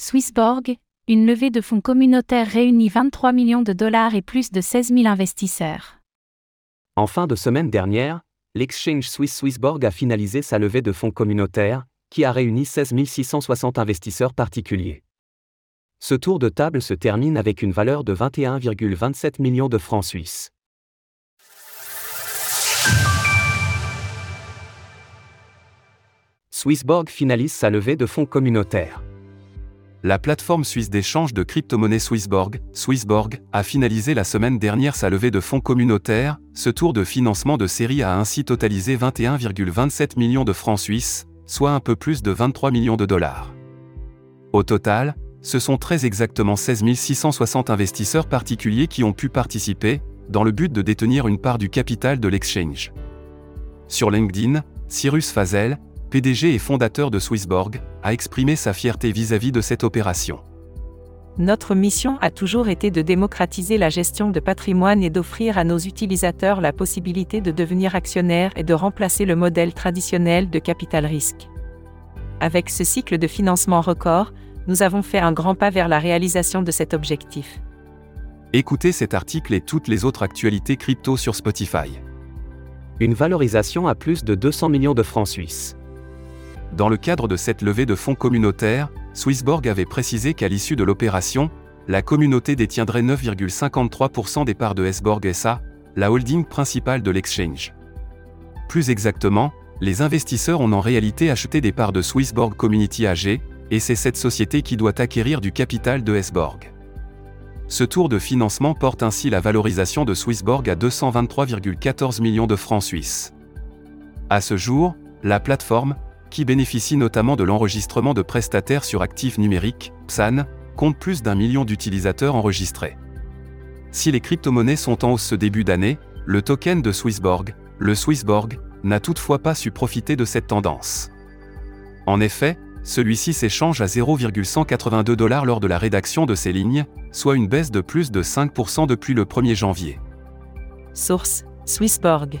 Swissborg, une levée de fonds communautaire réunit 23 millions de dollars et plus de 16 000 investisseurs. En fin de semaine dernière, l'exchange suisse Swissborg a finalisé sa levée de fonds communautaire, qui a réuni 16 660 investisseurs particuliers. Ce tour de table se termine avec une valeur de 21,27 millions de francs suisses. Swissborg finalise sa levée de fonds communautaire. La plateforme suisse d'échange de crypto-monnaies Swissborg, Swissborg, a finalisé la semaine dernière sa levée de fonds communautaires. Ce tour de financement de série a ainsi totalisé 21,27 millions de francs suisses, soit un peu plus de 23 millions de dollars. Au total, ce sont très exactement 16 660 investisseurs particuliers qui ont pu participer, dans le but de détenir une part du capital de l'exchange. Sur LinkedIn, Cyrus Fazel, PDG et fondateur de Swissborg, a exprimé sa fierté vis-à-vis de cette opération. Notre mission a toujours été de démocratiser la gestion de patrimoine et d'offrir à nos utilisateurs la possibilité de devenir actionnaires et de remplacer le modèle traditionnel de capital risque. Avec ce cycle de financement record, nous avons fait un grand pas vers la réalisation de cet objectif. Écoutez cet article et toutes les autres actualités crypto sur Spotify. Une valorisation à plus de 200 millions de francs suisses. Dans le cadre de cette levée de fonds communautaires, Swissborg avait précisé qu'à l'issue de l'opération, la communauté détiendrait 9,53% des parts de S-Borg SA, la holding principale de l'exchange. Plus exactement, les investisseurs ont en réalité acheté des parts de Swissborg Community AG, et c'est cette société qui doit acquérir du capital de S-Borg. Ce tour de financement porte ainsi la valorisation de Swissborg à 223,14 millions de francs suisses. À ce jour, la plateforme, qui bénéficie notamment de l'enregistrement de prestataires sur actifs numériques, PSAN, compte plus d'un million d'utilisateurs enregistrés. Si les crypto-monnaies sont en hausse ce début d'année, le token de Swissborg, le Swissborg, n'a toutefois pas su profiter de cette tendance. En effet, celui-ci s'échange à 0,182 dollars lors de la rédaction de ces lignes, soit une baisse de plus de 5% depuis le 1er janvier. Source Swissborg.